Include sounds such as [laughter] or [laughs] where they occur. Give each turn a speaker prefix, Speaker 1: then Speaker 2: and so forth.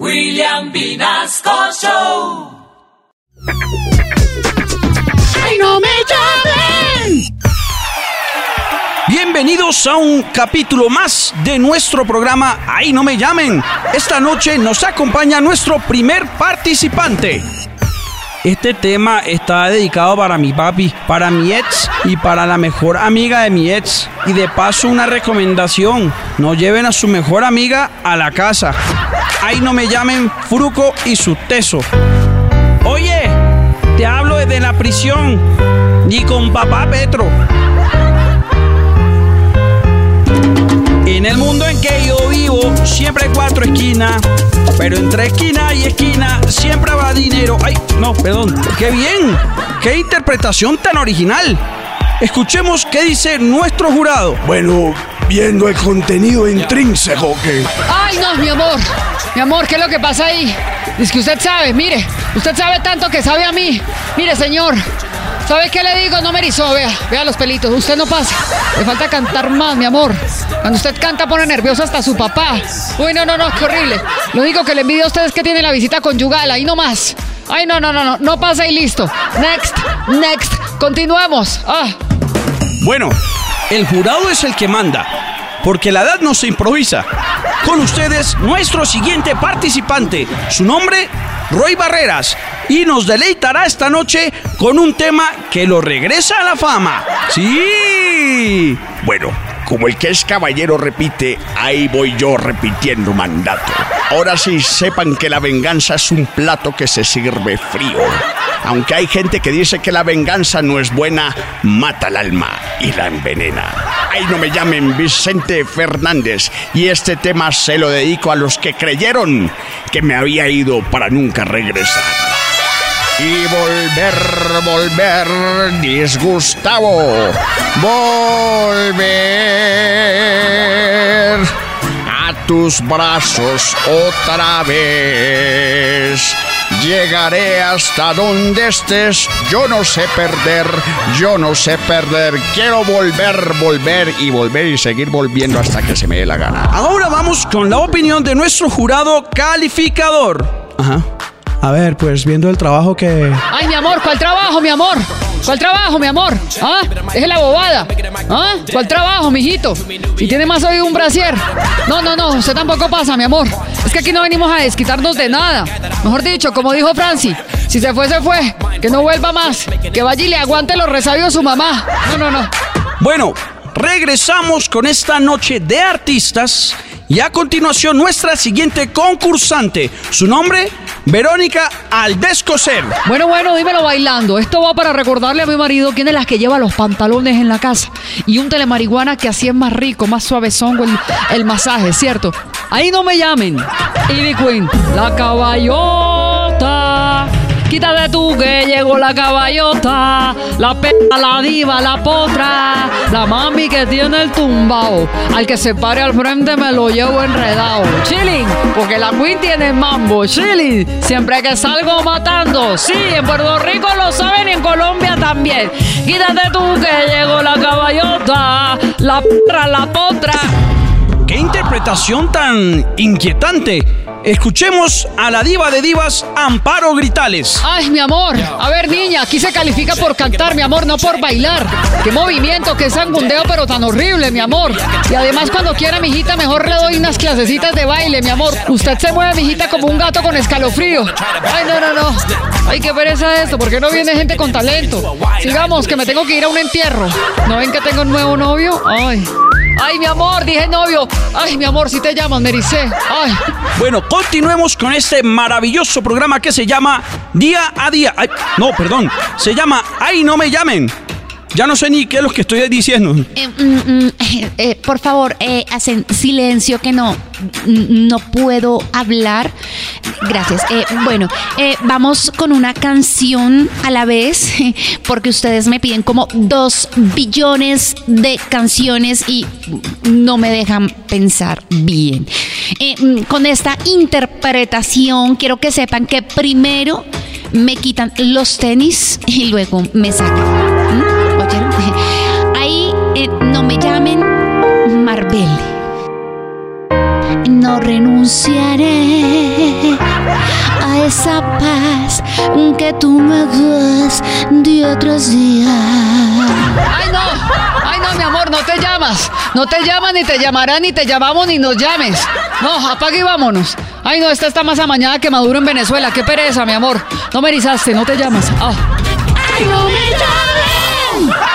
Speaker 1: William Vinasco Show.
Speaker 2: ¡Ay, no me llamen!
Speaker 3: Bienvenidos a un capítulo más de nuestro programa Ahí no me llamen. Esta noche nos acompaña nuestro primer participante. Este tema está dedicado para mi papi, para mi ex y para la mejor amiga de mi ex. Y de paso una recomendación, no lleven a su mejor amiga a la casa. Ahí no me llamen Fruco y su teso. Oye, te hablo desde la prisión y con papá Petro. En el mundo en que yo vivo, siempre hay cuatro esquinas. Pero entre esquina y esquina siempre va dinero. Ay, no, perdón. ¡Qué bien! ¡Qué interpretación tan original! Escuchemos qué dice nuestro jurado.
Speaker 4: Bueno, viendo el contenido intrínseco que...
Speaker 5: Ay, no, mi amor. Mi amor, ¿qué es lo que pasa ahí? Es que usted sabe, mire, usted sabe tanto que sabe a mí. Mire, señor, ¿sabe qué le digo? No me erizó, vea, vea los pelitos. Usted no pasa. Le falta cantar más, mi amor. Cuando usted canta pone nervioso hasta su papá. Uy, no, no, no, qué horrible. Lo único que le envidio a usted es que tiene la visita conyugal, ahí no más. Ay, no, no, no, no, no pasa y listo. Next, next, continuamos. Ah.
Speaker 3: Bueno, el jurado es el que manda, porque la edad no se improvisa. Con ustedes, nuestro siguiente participante. Su nombre, Roy Barreras. Y nos deleitará esta noche con un tema que lo regresa a la fama. ¡Sí!
Speaker 4: Bueno, como el que es caballero repite, ahí voy yo repitiendo mandato. Ahora sí, sepan que la venganza es un plato que se sirve frío. Aunque hay gente que dice que la venganza no es buena, mata el alma y la envenena. Ahí no me llamen Vicente Fernández y este tema se lo dedico a los que creyeron que me había ido para nunca regresar. Y volver, volver, disgustavo. Volver a tus brazos otra vez. Llegaré hasta donde estés. Yo no sé perder, yo no sé perder. Quiero volver, volver y volver y seguir volviendo hasta que se me dé la gana.
Speaker 3: Ahora vamos con la opinión de nuestro jurado calificador. Ajá.
Speaker 6: A ver, pues viendo el trabajo que...
Speaker 5: Ay, mi amor, ¿cuál trabajo, mi amor? ¿Cuál trabajo, mi amor? ¿Ah? Es la bobada. ¿Ah? ¿Cuál trabajo, mijito? Si tiene más oído un brasier. No, no, no, usted tampoco pasa, mi amor. Es que aquí no venimos a desquitarnos de nada. Mejor dicho, como dijo Franci, si se fue, se fue. Que no vuelva más. Que vaya y le aguante los resabios a su mamá. No, no, no.
Speaker 3: Bueno, regresamos con esta noche de artistas y a continuación nuestra siguiente concursante. Su nombre, Verónica Aldescocer.
Speaker 5: Bueno, bueno, dímelo bailando. Esto va para recordarle a mi marido quién es la que lleva los pantalones en la casa. Y un telemarihuana que así es más rico, más suavezón el, el masaje, ¿cierto? Ahí no me llamen. Ivy Queen, la caballota. Quítate tú que llegó la caballota, la pena, la diva, la potra, la mami que tiene el tumbao. Al que se pare al frente me lo llevo enredado. Chilling, porque la queen tiene mambo. Chilling, siempre que salgo matando. Sí, en Puerto Rico lo saben y en Colombia también. Quítate tú que llegó la caballota, la perra, la potra.
Speaker 3: ¡Qué interpretación tan inquietante! Escuchemos a la diva de divas Amparo Gritales.
Speaker 5: Ay, mi amor. A ver, niña, aquí se califica por cantar, mi amor, no por bailar. Qué movimiento, qué sangundeo, pero tan horrible, mi amor. Y además, cuando quiera, mijita, mejor le doy unas clasecitas de baile, mi amor. Usted se mueve, mijita, como un gato con escalofrío. Ay, no, no, no. Ay, qué pereza esto. ¿Por qué no viene gente con talento? Sigamos, que me tengo que ir a un entierro. ¿No ven que tengo un nuevo novio? Ay. Ay, mi amor, dije novio. Ay, mi amor, si te llamas, Mericé. Ay.
Speaker 3: Bueno, continuemos con este maravilloso programa que se llama Día a Día. Ay, no, perdón. Se llama Ay, no me llamen. Ya no sé ni qué es lo que estoy diciendo.
Speaker 2: Eh, mm, mm, eh, eh, por favor, hacen silencio que no, mm, no puedo hablar. Gracias. Bueno, vamos con una canción a la vez, [laughs] porque ustedes me piden como dos billones de canciones y no me dejan pensar bien. Con esta interpretación, quiero que sepan que primero me quitan los tenis y luego me sacan. No me llamen Marbelle. no renunciaré a esa paz que tú me das día tras día.
Speaker 5: Ay, no, ay, no, mi amor, no te llamas. No te llaman, ni te llamarán, ni te llamamos, ni nos llames. No, apague y vámonos. Ay, no, esta está más amañada que Maduro en Venezuela. Qué pereza, mi amor. No me erizaste, no te llamas. Ah.
Speaker 2: ¡Ay, no me llamen!